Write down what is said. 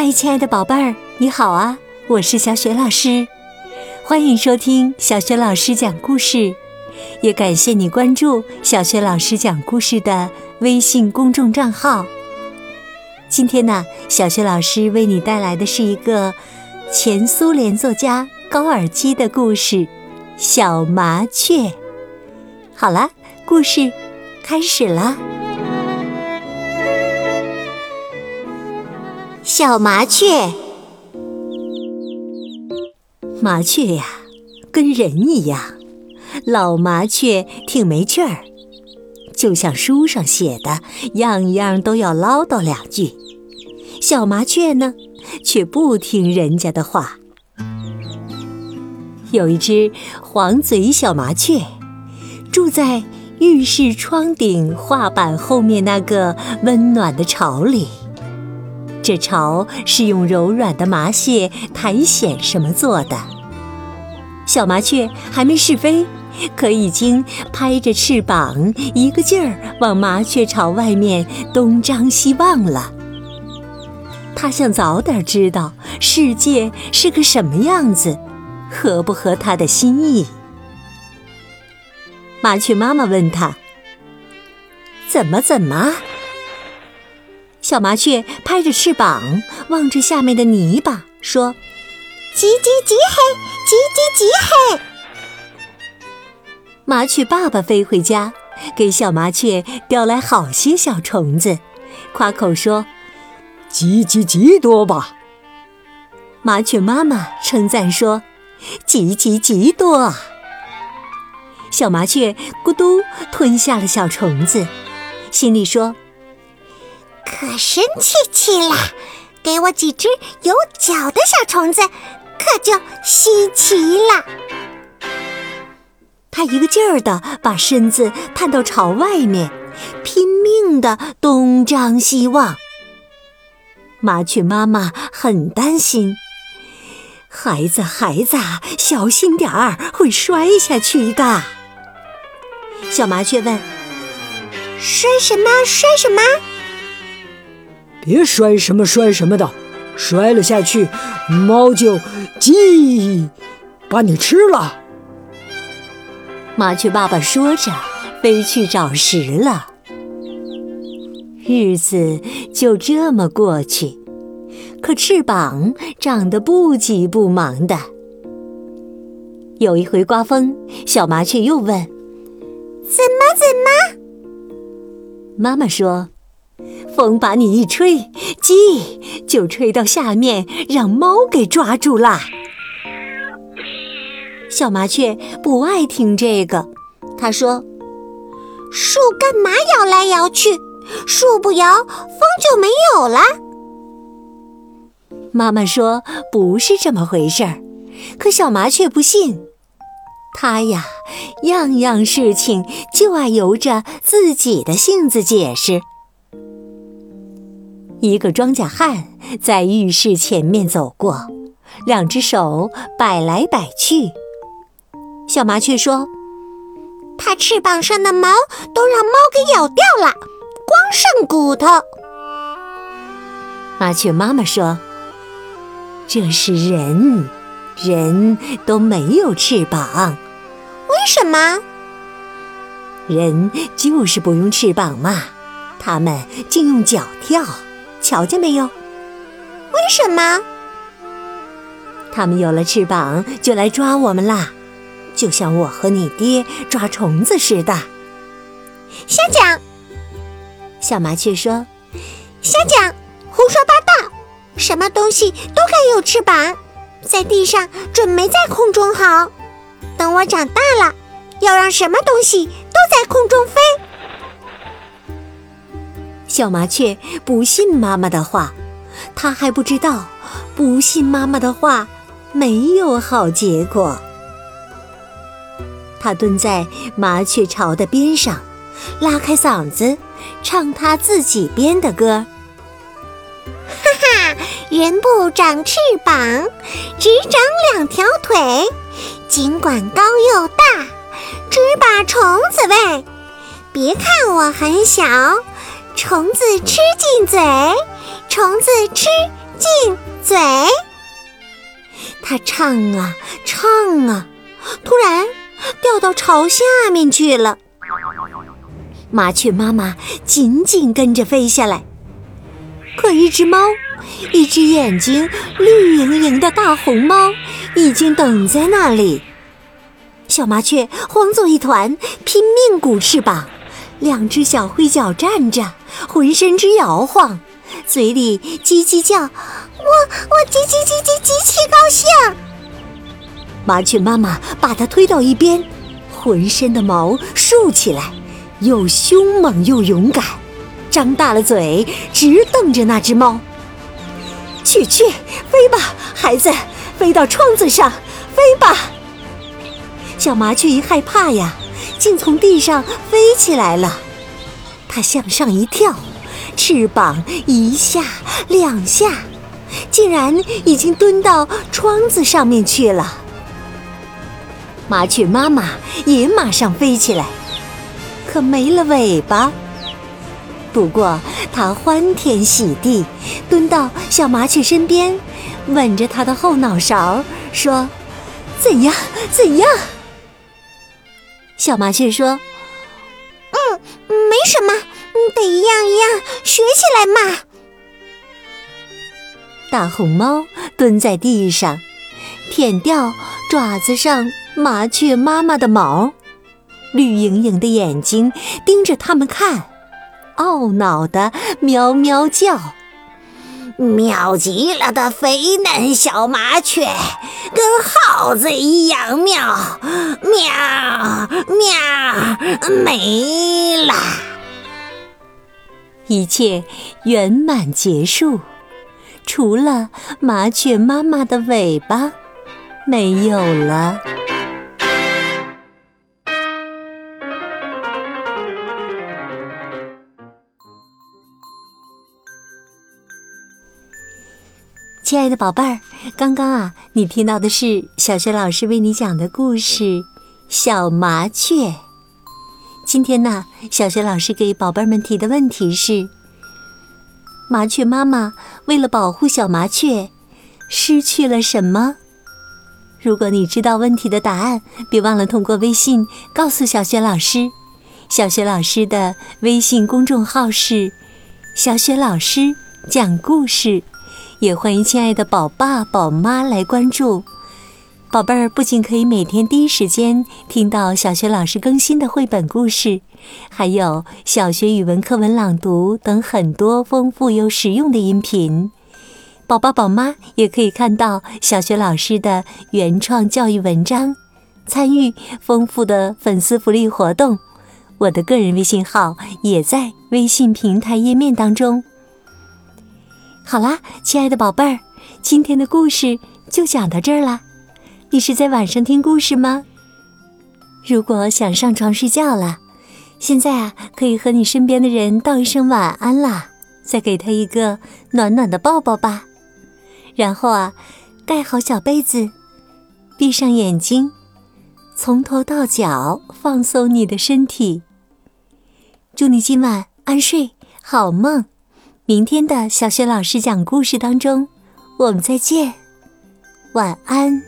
嗨，亲爱的宝贝儿，你好啊！我是小雪老师，欢迎收听小雪老师讲故事，也感谢你关注小雪老师讲故事的微信公众账号。今天呢，小雪老师为你带来的是一个前苏联作家高尔基的故事《小麻雀》。好了，故事开始了。小麻雀，麻雀呀，跟人一样，老麻雀挺没趣儿，就像书上写的，样样都要唠叨两句。小麻雀呢，却不听人家的话。有一只黄嘴小麻雀，住在浴室窗顶画板后面那个温暖的巢里。这巢是用柔软的麻屑、苔藓什么做的。小麻雀还没试飞，可已经拍着翅膀，一个劲儿往麻雀巢外面东张西望了。它想早点知道世界是个什么样子，合不合它的心意。麻雀妈妈问它：“怎么怎么？”小麻雀拍着翅膀，望着下面的泥巴，说：“叽叽叽嘿，叽叽叽嘿。”麻雀爸爸飞回家，给小麻雀叼来好些小虫子，夸口说：“叽叽叽多吧。”麻雀妈妈称赞说：“叽叽叽多。”小麻雀咕嘟吞下了小虫子，心里说。可神奇极了！给我几只有脚的小虫子，可就稀奇了。他一个劲儿的把身子探到巢外面，拼命的东张西望。麻雀妈妈很担心，孩子，孩子，小心点儿，会摔下去的。小麻雀问：“摔什么？摔什么？”别摔什么摔什么的，摔了下去，猫就叽把你吃了。麻雀爸爸说着，飞去找食了。日子就这么过去，可翅膀长得不急不忙的。有一回刮风，小麻雀又问：“怎么怎么？”妈妈说。风把你一吹，叽，就吹到下面，让猫给抓住了。小麻雀不爱听这个，他说：“树干嘛摇来摇去？树不摇，风就没有了。”妈妈说：“不是这么回事儿。”可小麻雀不信，它呀，样样事情就爱由着自己的性子解释。一个庄稼汉在浴室前面走过，两只手摆来摆去。小麻雀说：“它翅膀上的毛都让猫给咬掉了，光剩骨头。”麻雀妈妈说：“这是人，人都没有翅膀。为什么？人就是不用翅膀嘛，他们竟用脚跳。”瞧见没有？为什么？他们有了翅膀就来抓我们啦，就像我和你爹抓虫子似的。瞎讲！小麻雀说：“瞎讲，胡说八道！什么东西都该有翅膀，在地上准没在空中好。等我长大了，要让什么东西都在空中飞。”小麻雀不信妈妈的话，它还不知道，不信妈妈的话没有好结果。它蹲在麻雀巢的边上，拉开嗓子唱他自己编的歌：哈哈，人不长翅膀，只长两条腿，尽管高又大，只把虫子喂。别看我很小。虫子吃进嘴，虫子吃进嘴。他唱啊唱啊，突然掉到巢下面去了。麻雀妈妈紧紧跟着飞下来，可一只猫，一只眼睛绿莹莹的大红猫，已经等在那里。小麻雀慌作一团，拼命鼓翅膀，两只小灰脚站着，浑身直摇晃，嘴里叽叽叫：“我我叽叽叽叽极其高兴。”麻雀妈妈把它推到一边，浑身的毛竖起来。又凶猛又勇敢，张大了嘴，直瞪着那只猫。去去，飞吧，孩子，飞到窗子上，飞吧！小麻雀一害怕呀，竟从地上飞起来了。它向上一跳，翅膀一下两下，竟然已经蹲到窗子上面去了。麻雀妈妈也马上飞起来。可没了尾巴。不过，它欢天喜地，蹲到小麻雀身边，吻着它的后脑勺，说：“怎样？怎样？”小麻雀说：“，什么，得一样一样学起来嘛。”大红猫蹲在地上，舔掉爪子上麻雀妈妈的毛。绿莹莹的眼睛盯着他们看，懊恼的喵喵叫：“妙极了的肥嫩小麻雀，跟耗子一样妙，喵喵没了。”一切圆满结束，除了麻雀妈妈的尾巴没有了。亲爱的宝贝儿，刚刚啊，你听到的是小学老师为你讲的故事《小麻雀》。今天呢，小学老师给宝贝们提的问题是：麻雀妈妈为了保护小麻雀，失去了什么？如果你知道问题的答案，别忘了通过微信告诉小学老师。小学老师的微信公众号是“小雪老师讲故事”。也欢迎亲爱的宝爸宝妈来关注，宝贝儿不仅可以每天第一时间听到小学老师更新的绘本故事，还有小学语文课文朗读等很多丰富又实用的音频。宝爸宝妈也可以看到小学老师的原创教育文章，参与丰富的粉丝福利活动。我的个人微信号也在微信平台页面当中。好啦，亲爱的宝贝儿，今天的故事就讲到这儿了。你是在晚上听故事吗？如果想上床睡觉了，现在啊，可以和你身边的人道一声晚安啦，再给他一个暖暖的抱抱吧。然后啊，盖好小被子，闭上眼睛，从头到脚放松你的身体。祝你今晚安睡，好梦。明天的小雪老师讲故事当中，我们再见，晚安。